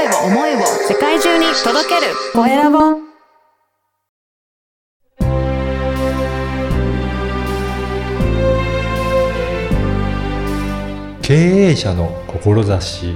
声を、思いを世界中に届けるコエラボ。経営者の志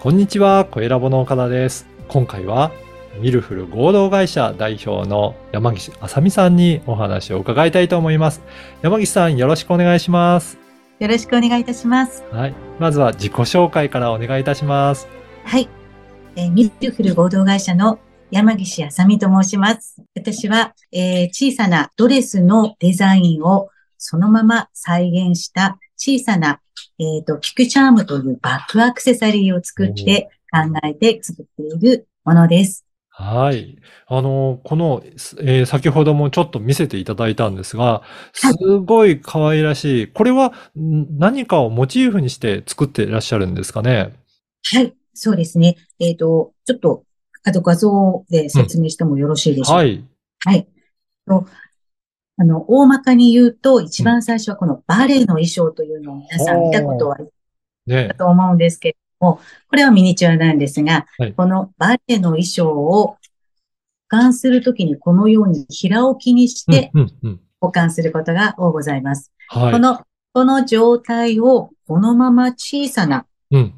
こんにちは、コエラボの岡田です。今回は、ミルフル合同会社代表の山岸あさみさんにお話を伺いたいと思います。山岸さん、よろしくお願いします。よろしくお願いいたします。はい。まずは自己紹介からお願いいたします。はい。えーミルフル合同会社の山岸あさみと申します。私は、えー小さなドレスのデザインをそのまま再現した小さな、えっ、と、キクチャームというバッグアクセサリーを作って考えて作っているものです。はい。あの、この、えー先ほどもちょっと見せていただいたんですが、すごい可愛らしい。これはん何かをモチーフにして作っていらっしゃるんですかね？はい。そうですね。えっ、と、ちょっと、あと画像で説明してもよろしいでしょうか？はい。はい。とあの、大まかに言うと、一番最初はこのバレエの衣装というのを皆さん見たことはあるね。と思うんですけれども、これはミニチュアなんですが、はいこのバレエの衣装を保管するときにこのように平置きにして。保管することが多ございます。はい。この、この状態をこのまま小さなうん。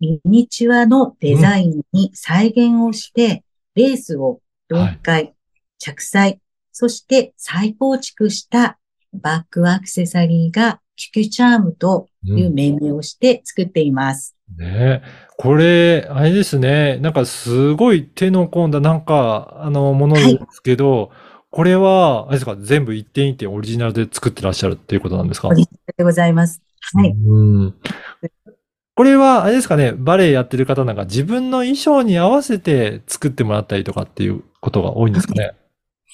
ミニチュアのデザインに再現をして、レースを6回着彩、そして再構築したバッグアクセサリーがキュキュチャームという命名をして作っています。ねこれ、あれですね。なんかすごい手の込んだなんか、あの、ものですけど、これは、あれですか、全部一点一点オリジナルで作ってらっしゃるっていうことなんですか？オリジナルでございます。はい。うん。これは、あれですかね、バレエやってる方なんか自分の衣装に合わせて作ってもらったりとかっていうことが多いんですかね？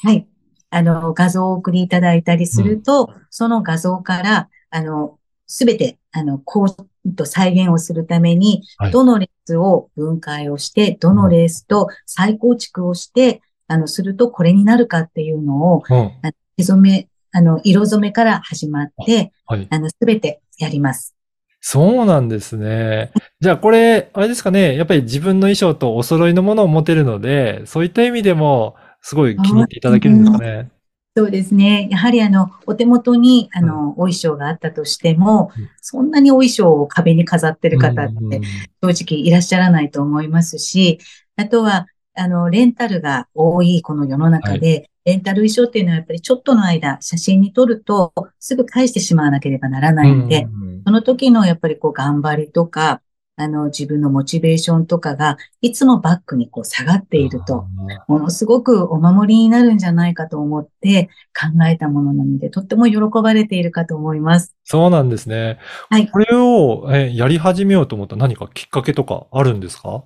はい。あの、画像をお送りいただいたりすると、その画像から、あの、すべて、あの、こうと再現をするためにはい、どのレースを分解をして、どのレースと再構築をして、あの、するとこれになるかっていうのを、うん。手染め、あの、色染めから始まって、はい。あの、すべてやります。そうなんですね。じゃあこれ、あれですかね、やっぱり自分の衣装とお揃いのものを持てるので、そういった意味でも、すごい気に入っていただけるんですかね。そうですね。やはりあの、お手元に、あの、お衣装があったとしてもうん、そんなにお衣装を壁に飾ってる方っうんて正直いらっしゃらないと思いますし、あとは、あの、レンタルが多いこの世の中で、レンタル衣装っていうのはやっぱりちょっとの間写真に撮るとすぐ返してしまわなければならないので、うん。その時のやっぱりこう頑張りとか、あの自分のモチベーションとかがいつもバックにこう下がっていると、ものすごくお守りになるんじゃないかと思って考えたものなので、とっても喜ばれているかと思います。そうなんですね。はい。これをえやり始めようと思った何かきっかけとかあるんですか？は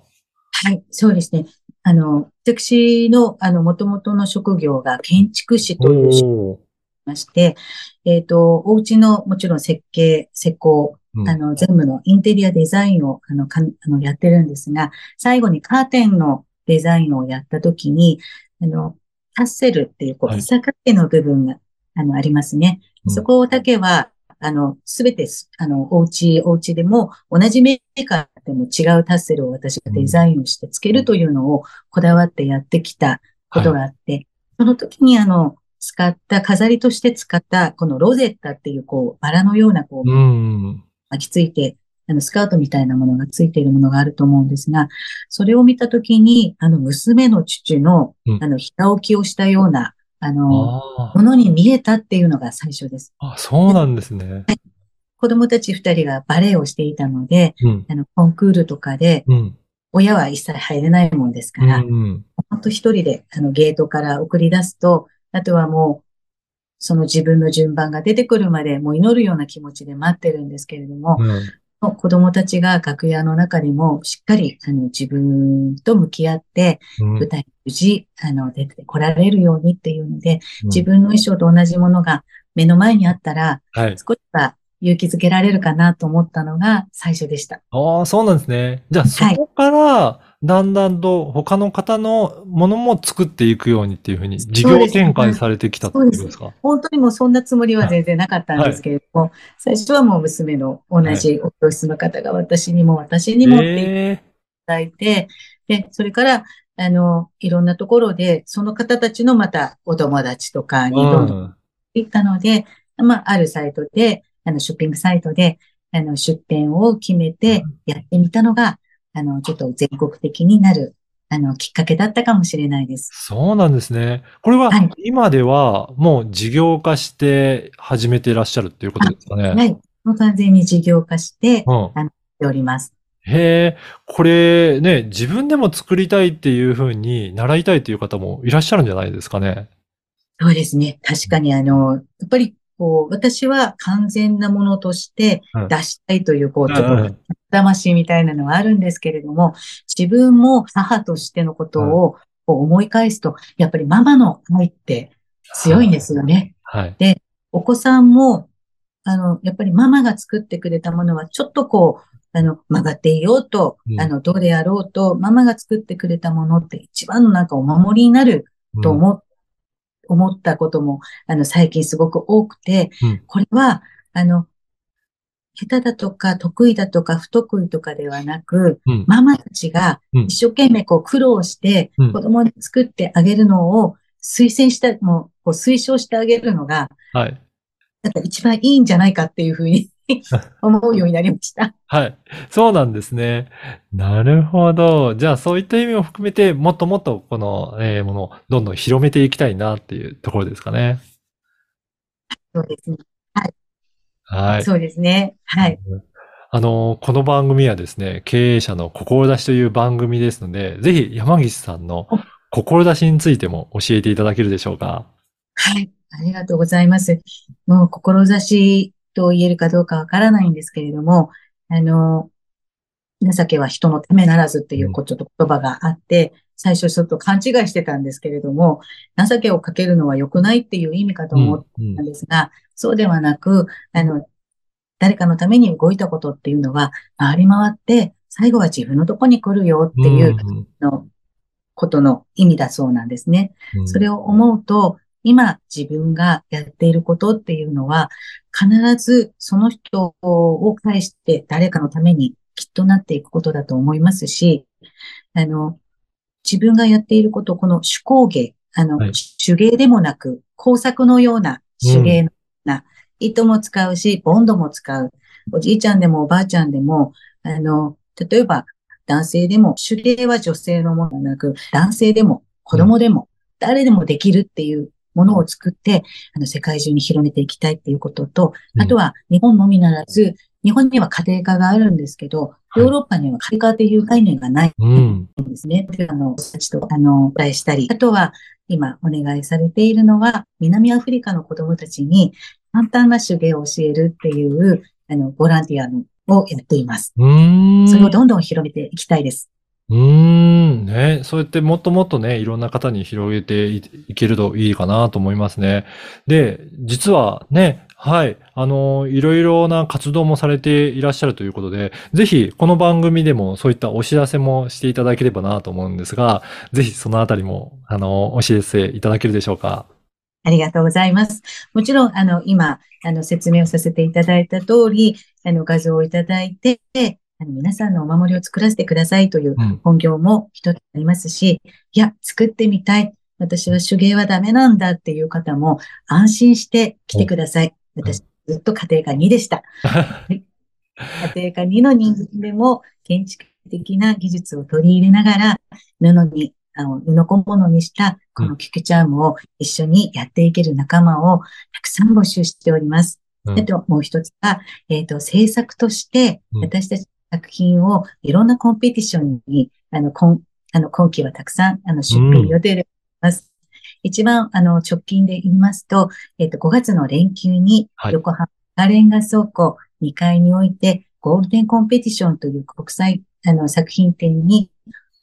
い、そうですね。あの、私の、あの、元々の職業が建築士というまして、えっ、と、お家のもちろん設計、施工、うんあの、全部のインテリアデザインを、あの、かんあの、やってるんですが、最後にカーテンのデザインをやったときに、あの、タッセルっていう、こう、はい。房掛けの部分が、あの、ありますね。うん。そこだけは、あの、すべてす、あの、お家、お家でも、同じメーカーでも違うタッセルを私がデザインをしてつけるというのをこだわってやってきたことがあって、その時にあの、使った、飾りとして使った、このロゼッタっていう、こう、バラのような、こう、うん。巻きついて、あの、スカートみたいなものがついているものがあると思うんですが、それを見たときに、あの、娘の父のう、んあの、ひた置きをしたような、あの、あものに見えたっていうのが最初です。あ、そうなんですね。子供たち二人がバレエをしていたので、うん。あの、コンクールとかで、うん。親は一切入れないもんですから、うん。本当一人で、あの、ゲートから送り出すと、あとはもう、その自分の順番が出てくるまで、もう祈るような気持ちで待ってるんですけれども、うん。子供たちが楽屋の中でもしっかり、あの、自分と向き合って、うん舞台に無事、あの、出てこられるようにっていうので、うん自分の衣装と同じものが目の前にあったら、はい。少しは勇気づけられるかなと思ったのが最初でした。ああ、そうなんですね。じゃあ、そはいこから、だんだんと他の方のものも作っていくようにっていうふうに事業展開されてきたってことですか？本当にもうそんなつもりは全然なかったんですけれども、最初はもう娘の同じお教室の方が私にも私にもって言っていえただいて、で、それから、あの、いろんなところで、その方たちのまたお友達とかーにどんどんうん。行ったので、まあ、あるサイトで、あの、ショッピングサイトで、あの、出店を決めてやってみたのが、あの、ちょっと全国的になる、あの、きっかけだったかもしれないです。そうなんですね。これははい今ではもう事業化して始めていらっしゃるっていうことですかね。はい。もう完全に事業化してうん。おります。へえ、これね、自分でも作りたいっていうふうに習いたいっていう方もいらっしゃるんじゃないですかね。そうですね。確かに、あの、やっぱり、こう、私は完全なものとしてうん出したいという、こう、ちょっと魂みたいなのはあるんですけれども、自分も母としてのことをこう思い返すと、やっぱりママの愛って強いんですよね。はい。お子さんも、あの、やっぱりママが作ってくれたものはちょっとこう、あの、曲がっていようとう、ん。あの、どうであろうと、ママが作ってくれたものって一番のなんかお守りになるとうん。思っ思ったことも、あの、最近すごく多くて、うん。これは、あの、下手だとか得意だとか不得意とかではなく、うんママたちがうん一生懸命こう苦労してうん子供に作ってあげるのを推薦した、もうこう推奨してあげるのが、はい。なんか一番いいんじゃないかっていうふうに 思うようになりました。はい。そうなんですね。なるほど。じゃあそういった意味も含めて、もっともっとこの、えーものをどんどん広めていきたいなっていうところですかね。そうですね。はい。そうですね。はい。あの、この番組はですね、経営者の志という番組ですので、ぜひ山岸さんの志についても教えていただけるでしょうか？はい。ありがとうございます。もう、志と言えるかどうかわからないんですけれども、あの、情けは人のためならずっていうこちょっと言葉があって、最初ちょっと勘違いしてたんですけれども、情けをかけるのは良くないっていう意味かと思っうんたんですが、そうではなく、あの、誰かのために動いたことっていうのは、回り回って、最後は自分のとこに来るよっていううんのことの意味だそうなんですね。うんそれを思うと、今自分がやっていることっていうのは、必ずその人を介して誰かのためにきっとなっていくことだと思いますし、あの、自分がやっていること、この手工芸、あの、はい手芸でもなく、工作のような手芸のような、糸も使うし、ボンドも使う。おじいちゃんでもおばあちゃんでも、あの、例えば男性でも、手芸は女性のものではなく、男性でも子供でも、誰でもできるっていうものを作って、あの、世界中に広めていきたいっていうことと、うんあとは日本のみならず、日本には家庭科があるんですけど、いヨーロッパには家庭科という概念がないうん。んですね。であの、たちと、あの、お伝えしたり、あとは、今お願いされているのは、南アフリカの子供たちに簡単な手芸を教えるっていう、あの、ボランティアのをやっています。それをどんどん広めていきたいです。うーん。ね。そうやってもっともっとね、いろんな方に広げていいけるといいかなと思いますね。で、実はね、はい。あの、いろいろな活動もされていらっしゃるということで、ぜひ、この番組でもそういったお知らせもしていただければなと思うんですが、ぜひそのあたりも、あの、お知らせいただけるでしょうか？ありがとうございます。もちろん、あの、今、あの、説明をさせていただいた通り、あの、画像をいただいて、あの皆さんのお守りを作らせてくださいといううん。本業も一つありますし、いや、作ってみたい。私は手芸はダメなんだっていう方も安心して来てください。私、ずっと家庭科2でした。家庭科2の人間でも建築的な技術を取り入れながら、布に、あの布小物にしたこのキュキュチャームを一緒にやっていける仲間をたくさん募集しております。うんあともう一つが、えっ、と、制作としてうん私たちの作品をいろんなコンペティションに、あの、今、あの、今期はたくさん、あの、出品予定でます。一番、あの、直近で言いますと、えっ、と、5月の連休にはい横浜赤レンガ倉庫2階において、ゴールデンコンペティションという国際、あの、作品展に、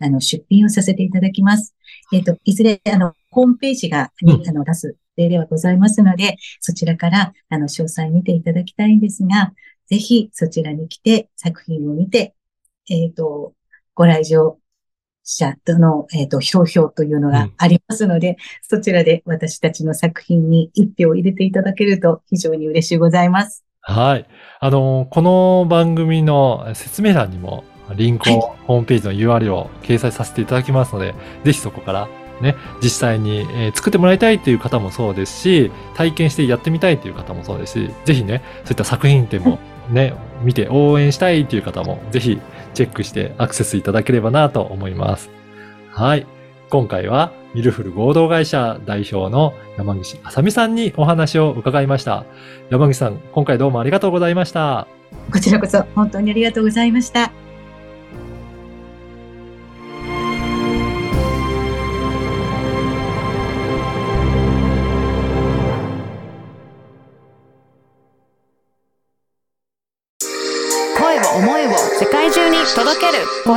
あの、出品をさせていただきます。えっ、と、いずれ、あの、ホームページが、にうんあの、出す例ではございますので、そちらから、あの、詳細見ていただきたいんですが、ぜひそちらに来て作品を見て、えっ、と、ご来場者との、えっ、と、投票というのがありますので、そちらで私たちの作品に一票入れていただけると非常に嬉しいございます。はい。あの、この番組の説明欄にもリンクを、ホームページの URL を掲載させていただきますので、ぜひそこからね、実際に、えー作ってもらいたいという方もそうですし、体験してやってみたいという方もそうですし、ぜひね、そういった作品展もね、見て応援したいという方も、ぜひチェックしてアクセスいただければなと思います。はい。今回は、ミルフル合同会社代表の山岸あさみさんにお話を伺いました。山口さん、今回どうもありがとうございました。こちらこそ本当にありがとうございました。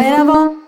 声